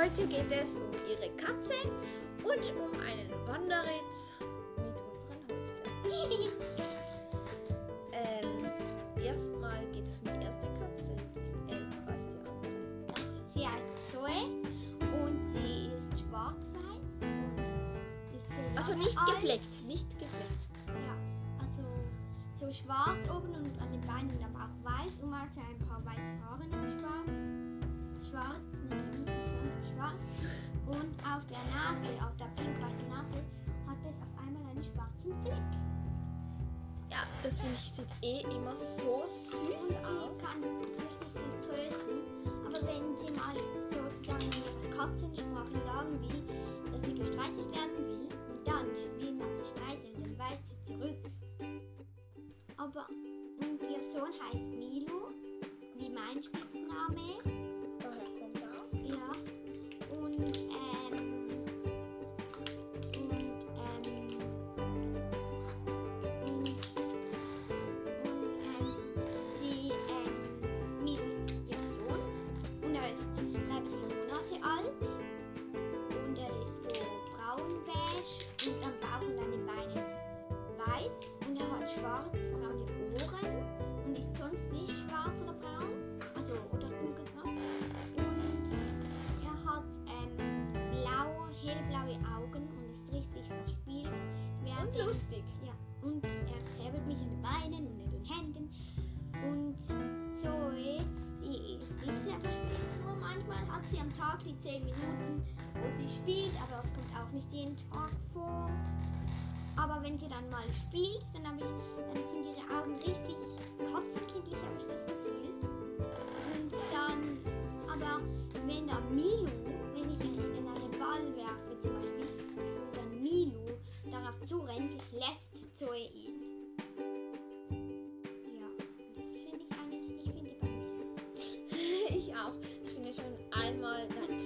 heute geht es um ihre Katze und um einen Wanderritt mit unseren Holzpferden. ähm, erstmal geht es um die erste Katze, die ist älter als die andere. Sie heißt Zoe und sie ist schwarz-weiß und ist so Also nicht alt. gefleckt, nicht gefleckt. Ja, also so schwarz oben und an den Beinen dann auch weiß und man hat ein paar weiße Haare noch schwarz. Schwarz, auf der Nase, auf der pink-weißen Nase, hat es auf einmal einen schwarzen Fleck. Ja, das finde ich sieht eh immer so süß und aus. sie kann richtig süß trösten. Aber wenn sie mal sozusagen ihrer Katzensprache sagen will, dass sie gestreichelt werden will und dann will man sie streicheln, dann weist sie zurück. Aber und ihr Sohn heißt Milo, wie mein Spitzname. Und lustig. Ja, und er hält mich an den Beinen und in den Händen. Und Zoe, die ist nicht sehr verspielt. Nur manchmal hat sie am Tag die 10 Minuten, wo sie spielt, aber das kommt auch nicht jeden Tag vor. Aber wenn sie dann mal spielt, dann, ich, dann sind ihre Augen richtig katzenkindlich,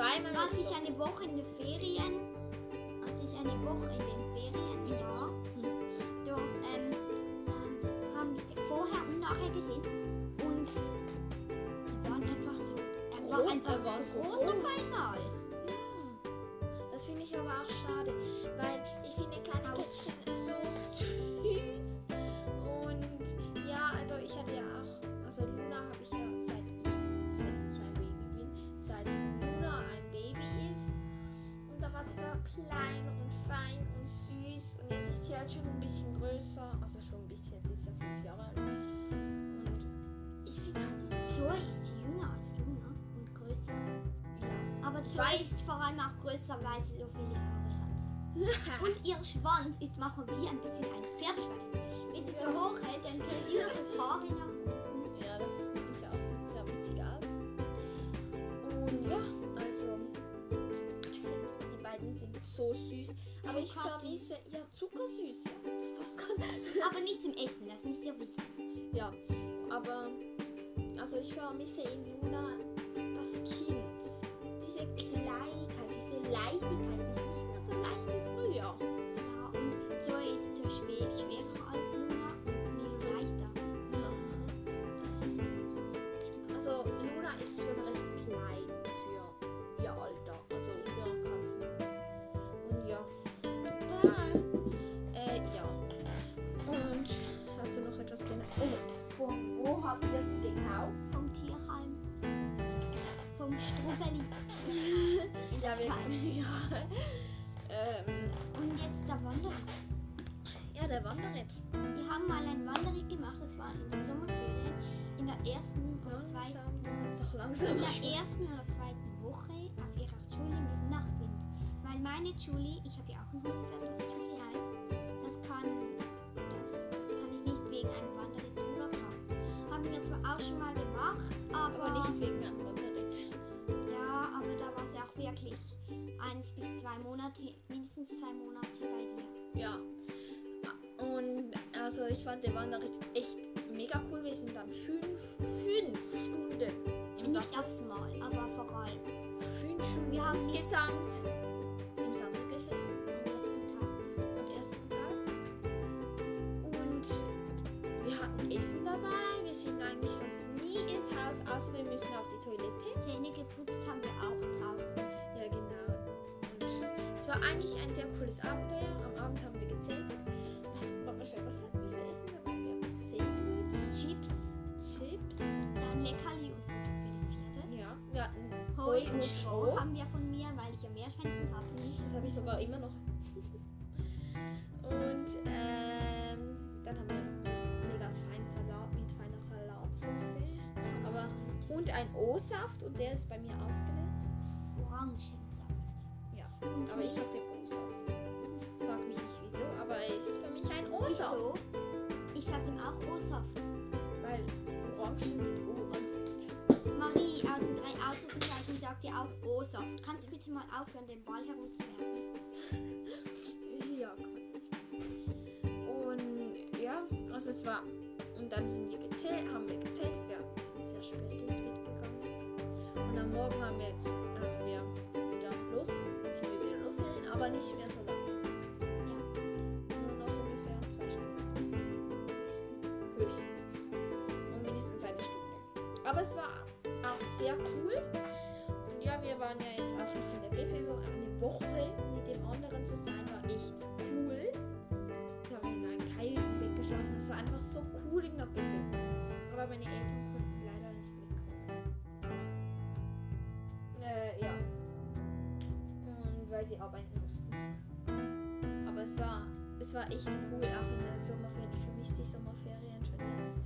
zweimal. Als jetzt ich eine Woche in den Ferien, als ich eine Woche in den Ferien war, dort, ähm, dann haben wir vorher und nachher gesehen und die waren einfach so, er war einfach er war so groß auf einmal. Ja. Das finde ich aber auch schade, weil halt schon ein bisschen größer, also schon ein bisschen, sie ist ja fünf Jahre alt. Und ich finde halt Zoe ist jünger als Luna und größer. ja. Aber Ich weiß. ist vor allem auch größer, weil sie so viele Haare hat. Und ihr Schwanz ist manchmal wie ein bisschen ein Pferdeschwein. Wenn sie zu hoch hält, dann können immer so Haare nach unten. Ja, das ich auch sieht sehr witzig aus. Und ja, also ich finde die beiden sind so süß. Aber ich Zuckersüß. vermisse ja zuckersüß. Ja, das passt ganz. Aber nicht zum Essen, das müsst ihr wissen. Ja, aber also ich vermisse in Luna das Kind. Diese Kleinigkeit, diese Leichtigkeit. Ist nicht mehr so leicht wie früher. Ja, und Zoe ist so schwer, schwerer als Luna und Milo leichter. Also Luna ist schon recht klein für ihr Alter, also für Katzen. Und ja. Ah, ihr sie gekauft? Vom Tierheim. Vom Strubbeli. Ja, wir ja. ähm, Und jetzt der Wanderritt. ja, der Wanderritt. Wir haben mal ein Wanderritt gemacht, das war in der Sommerferien, in der ersten oder zweiten Langsam, doch langsam. in der ersten oder zweiten Woche auf ihrer Julie mit Nachtwind. Weil meine Julie, ich habe ja auch ein Holzpferd, das aber, Aber nicht wegen einem Wanderritt. ja, aber da war sie auch wirklich eins bis zwei Monate, mindestens zwei Monate bei dir. Ja. Und also ich fand der Wanderritt echt Essen dabei. Wir sind eigentlich sonst nie ins Haus, außer wir müssen auf die Toilette. Zähne geputzt haben wir auch draußen. war eigentlich ein sehr cooles Abenteuer. Am Abend haben wir gezeltet. Was, was, was hatten wir für Essen dabei? Wir hatten Sandwich, Chips, Chips. dann Leckerli und Futter für die Pferde. Ja, wir hatten Heu Heu und und Stroh Stroh. haben wir von mir, weil ich ja Meerschweinchen habe. Das habe ich sogar immer noch. Und ein O-Saft und der ist bei mir ausgeleert. Orangensaft. Ja, aber ich sag den O-Saft. Frag mich nicht wieso, aber er ist für mich ein O-Saft. Wieso? Ich sag dem auch O-Saft. Weil Orangen mit O anfängt. Marie aus den drei Ausrufezeichen sagt dir auch O-Saft. Kannst du bitte mal aufhören, den Ball herumzuwerfen? Ja, kann ich. Und ja, also es war. Und dann sind wir gezählt, haben wir gezählt. Wir sind sehr spät ins Bett gegangen. Und am Morgen haben wir, jetzt, haben wir wieder los, sind wir wieder losgegangen, aber nicht mehr so lange. Ja. Nur noch ungefähr zwei Stunden. Höchstens. Und mindestens eine Stunde. Aber es war auch sehr cool. Und ja, wir waren ja jetzt auch noch in der Befähigung. Eine Woche mit dem anderen zu sein, war echt So cool in der Befähigung. Aber meine Eltern konnten leider nicht mitkommen. Äh, ja. Und weil sie arbeiten mussten. Aber es war, es war echt cool, auch in der Sommerferien. Ich vermisse die Sommerferien schon jetzt.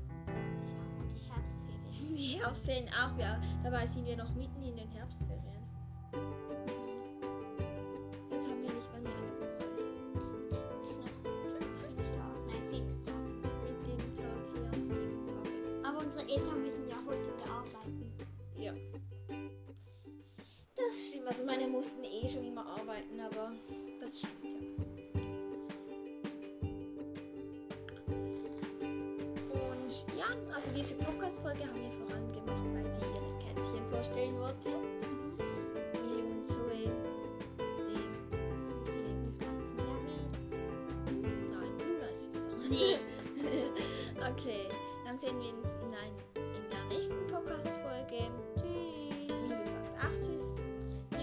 Ich auch. Und die Herbstferien. Die Herbstferien auch, ja. Dabei sind wir noch mitten in den Stimmt. Also meine mussten eh schon immer arbeiten, aber das stimmt ja. Und ja, also diese Podcast-Folge haben wir vor allem gemacht, weil sie ihre Kätzchen vorstellen wollte. Millie und Zoe, die sind Katzen der Welt. Nein, Luna ist süßer. Nee. okay, dann sehen wir uns in, ein, in der nächsten Podcast-Folge.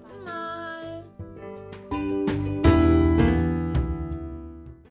Mal.